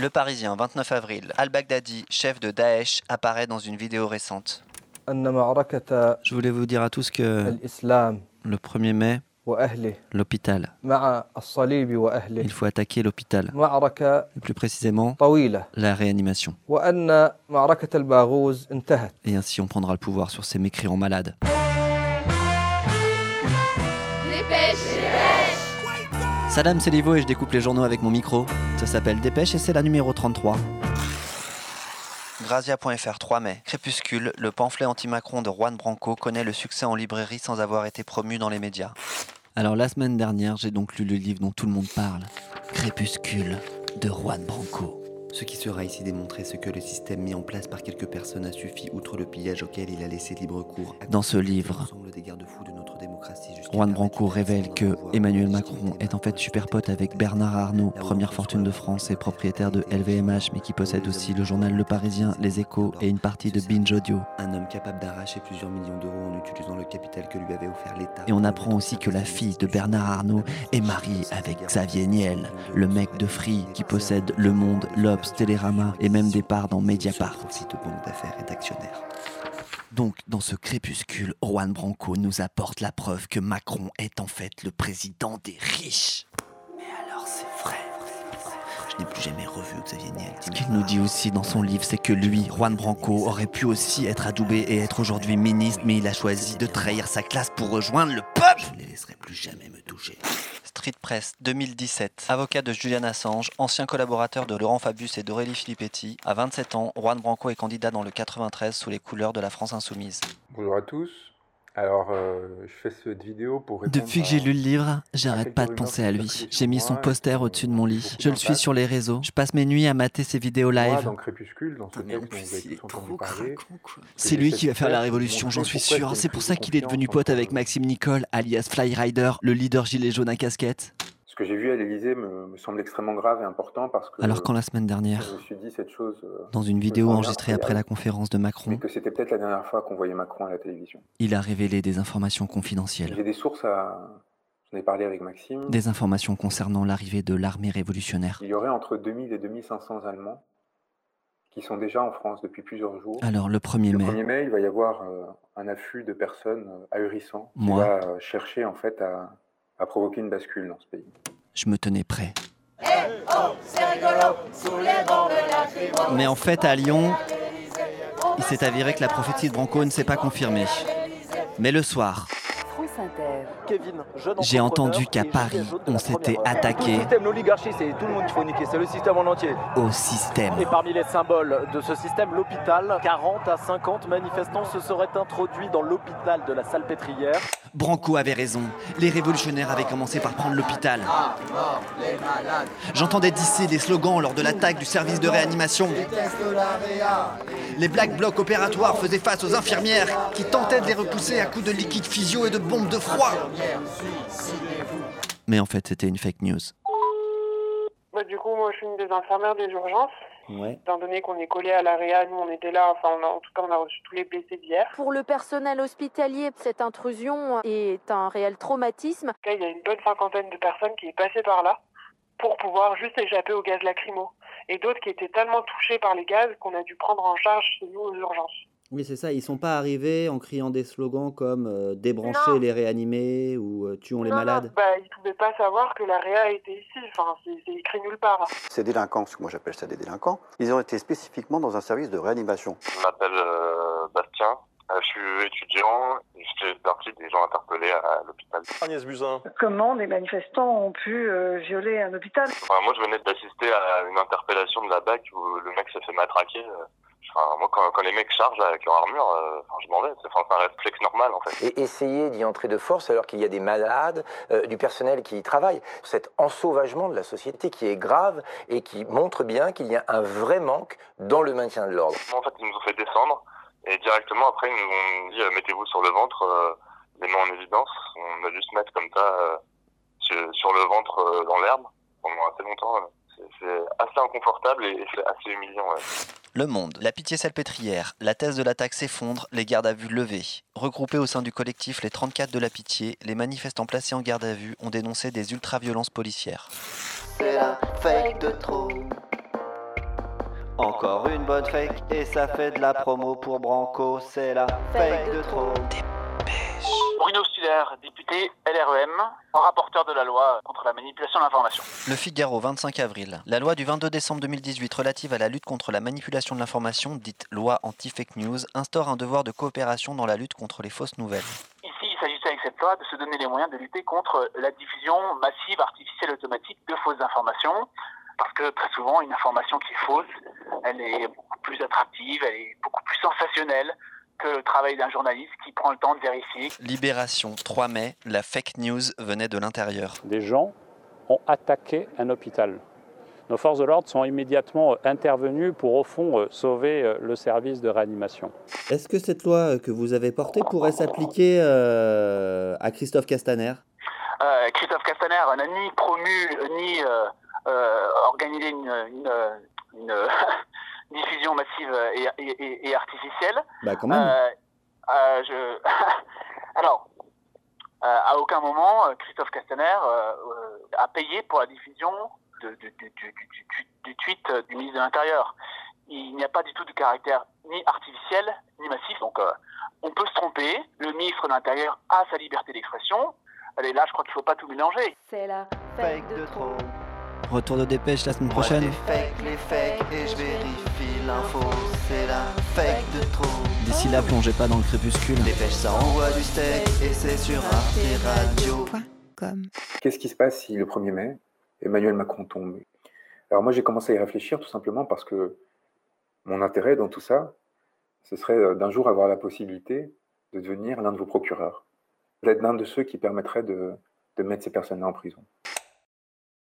Le Parisien, 29 avril. Al-Baghdadi, chef de Daesh, apparaît dans une vidéo récente. Je voulais vous dire à tous que le 1er mai, l'hôpital. Il faut attaquer l'hôpital. Et plus précisément, la réanimation. Et ainsi on prendra le pouvoir sur ces mécréants malades. Salam, c'est Livo et je découpe les journaux avec mon micro. Ça s'appelle Dépêche et c'est la numéro 33. Grazia.fr 3 mai. Crépuscule, le pamphlet anti-Macron de Juan Branco connaît le succès en librairie sans avoir été promu dans les médias. Alors la semaine dernière, j'ai donc lu le livre dont tout le monde parle. Crépuscule de Juan Branco. Ce qui sera ici démontré, ce que le système mis en place par quelques personnes a suffi, outre le pillage auquel il a laissé libre cours. Dans ce livre, Juan Branco révèle que Emmanuel Macron est en fait super pote avec Bernard Arnault, première fortune de France et propriétaire de LVMH, mais qui possède aussi le journal Le Parisien, Les Échos et une partie de Binge Audio. Un homme capable d'arracher plusieurs millions d'euros en utilisant le capital que lui avait offert l'État. Et on apprend aussi que la fille de Bernard Arnault est mariée avec Xavier Niel, le mec de Free qui possède Le Monde, l'Obs, Télérama et même des parts dans Mediapart. Banque d'affaires et d'actionnaires. Donc, dans ce crépuscule, Juan Branco nous apporte la preuve que Macron est en fait le président des riches. Je n'ai plus jamais revu Xavier Niel. Ce qu'il nous dit aussi dans son livre, c'est que lui, Juan Branco, aurait pu aussi être adoubé et être aujourd'hui ministre, mais il a choisi de trahir sa classe pour rejoindre le peuple. Je ne les laisserai plus jamais me toucher. Street Press 2017. Avocat de Julian Assange, ancien collaborateur de Laurent Fabius et d'Aurélie Filippetti, à 27 ans, Juan Branco est candidat dans le 93 sous les couleurs de la France Insoumise. Bonjour à tous. Alors, euh, je fais cette vidéo pour Depuis que j'ai lu le livre, j'arrête pas de penser à lui. J'ai mis son poster au-dessus de mon lit. Je le suis sur les réseaux. Je passe mes nuits à mater ses vidéos live. C'est lui qui va faire la révolution, j'en suis sûr. C'est pour ça qu'il est devenu pote avec Maxime Nicole, alias Flyrider, le leader gilet jaune à casquette. Ce que j'ai vu à l'Elysée me, semble extrêmement grave et important parce que. Alors quand la semaine dernière, je me suis dit cette chose. Euh, dans une vidéo enregistrée après la conférence de Macron, que c'était peut-être la dernière fois qu'on voyait Macron à la télévision. Il a révélé des informations confidentielles. J'ai des sources à. J'en ai parlé avec Maxime. Des informations concernant l'arrivée de l'armée révolutionnaire. Il y aurait entre 2000 et 2500 Allemands qui sont déjà en France depuis plusieurs jours. Alors le 1er mai. Le 1er mai, il va y avoir euh, un afflux de personnes euh, ahurissants qui va chercher en fait à a provoqué une bascule dans ce pays. Je me tenais prêt. Mais en fait, à Lyon, il s'est avéré que la prophétie de Branco ne s'est pas confirmée. Mais le soir, j'ai entendu qu'à Paris, on s'était attaqué. Le système, l'oligarchie, c'est tout le monde qu'il faut niquer, c'est le système en entier. Au système. Et parmi les symboles de ce système, l'hôpital, 40 à 50 manifestants se seraient introduits dans l'hôpital de la Salpêtrière. Branco avait raison. Les révolutionnaires avaient commencé par prendre l'hôpital. J'entendais disser des slogans lors de l'attaque du service de réanimation. Les Black Blocs opératoires faisaient face aux infirmières qui tentaient de les repousser à coups de liquide physio et de bombes de froid. Mais en fait, c'était une fake news. Bah, du coup, moi, je suis une des infirmières des urgences. Ouais. Étant donné qu'on est collé à la réa, nous on était là, enfin on a, en tout cas on a reçu tous les blessés d'hier. Pour le personnel hospitalier, cette intrusion est un réel traumatisme. il y a une bonne cinquantaine de personnes qui est passées par là pour pouvoir juste échapper au gaz lacrymo. Et d'autres qui étaient tellement touchés par les gaz qu'on a dû prendre en charge chez nous aux urgences. Oui, c'est ça. Ils sont pas arrivés en criant des slogans comme euh, débrancher les réanimés ou euh, tuons les malades. Non. Bah, ils pouvaient pas savoir que la réa était ici. Enfin, c'est écrit nulle part. Ces délinquants, parce que moi j'appelle ça des délinquants, ils ont été spécifiquement dans un service de réanimation. Je m'appelle euh, Bastien. Je suis étudiant et je fais partie des gens interpellés à l'hôpital. Agnès Buzyn. Comment des manifestants ont pu violer un hôpital? Moi, je venais d'assister à une interpellation de la BAC où le mec s'est fait matraquer moi, quand, les mecs chargent avec leur armure, euh, je m'en vais. C'est un réflexe normal, en fait. Et essayer d'y entrer de force alors qu'il y a des malades, euh, du personnel qui y travaille. Cet ensauvagement de la société qui est grave et qui montre bien qu'il y a un vrai manque dans le maintien de l'ordre. En fait, ils nous ont fait descendre et directement après, ils nous ont dit euh, mettez-vous sur le ventre, les mains en évidence. On a dû se mettre comme ça sur, le ventre dans l'herbe pendant assez longtemps. C'est assez inconfortable et c'est assez humiliant. Le Monde, la pitié salpêtrière, la thèse de l'attaque s'effondre, les gardes à vue levées. Regroupés au sein du collectif Les 34 de la pitié, les manifestants placés en garde à vue ont dénoncé des ultra-violences policières. C'est la fake de trop. Encore une bonne fake et ça fait de la promo pour Branco, c'est la fake de trop. Bruno Stuller, député LREM, rapporteur de la loi contre la manipulation de l'information. Le Figaro, 25 avril. La loi du 22 décembre 2018 relative à la lutte contre la manipulation de l'information, dite loi anti-fake news, instaure un devoir de coopération dans la lutte contre les fausses nouvelles. Ici, il s'agissait avec cette loi de se donner les moyens de lutter contre la diffusion massive, artificielle, automatique de fausses informations. Parce que très souvent, une information qui est fausse, elle est beaucoup plus attractive, elle est beaucoup plus sensationnelle que le travail d'un journaliste qui prend le temps de vérifier. Libération, 3 mai, la fake news venait de l'intérieur. Des gens ont attaqué un hôpital. Nos forces de l'ordre sont immédiatement intervenues pour, au fond, sauver le service de réanimation. Est-ce que cette loi que vous avez portée pourrait s'appliquer euh, à Christophe Castaner? Euh, Christophe Castaner n'a ni promu, ni euh, euh, organisé une, une, une diffusion massive et, et, et, artificielle. Bah quand même. Euh, je... Alors, à aucun moment, Christophe Castaner a payé pour la diffusion de, du, du, du, du, tweet du ministre de l'Intérieur. Il n'y a pas du tout de caractère ni artificiel ni massif. Donc, on peut se tromper. Le ministre de l'Intérieur a sa liberté d'expression. Allez, là, je crois qu'il ne faut pas tout mélanger. C'est la fake de trop. Retour de dépêche la semaine prochaine. Moi, fake, les fakes et je vérifie l'info. C'est la fake de trop. D'ici là, plongez pas dans le crépuscule. Dépêche, ça envoie du steak et c'est sur Arte Radio. Qu'est-ce qui se passe si le 1er mai, Emmanuel Macron tombe? Alors moi, j'ai commencé à y réfléchir tout simplement parce que mon intérêt dans tout ça, ce serait d'un jour avoir la possibilité de devenir l'un de vos procureurs, d'être l'un de ceux qui permettraient de, de mettre ces personnes-là en prison.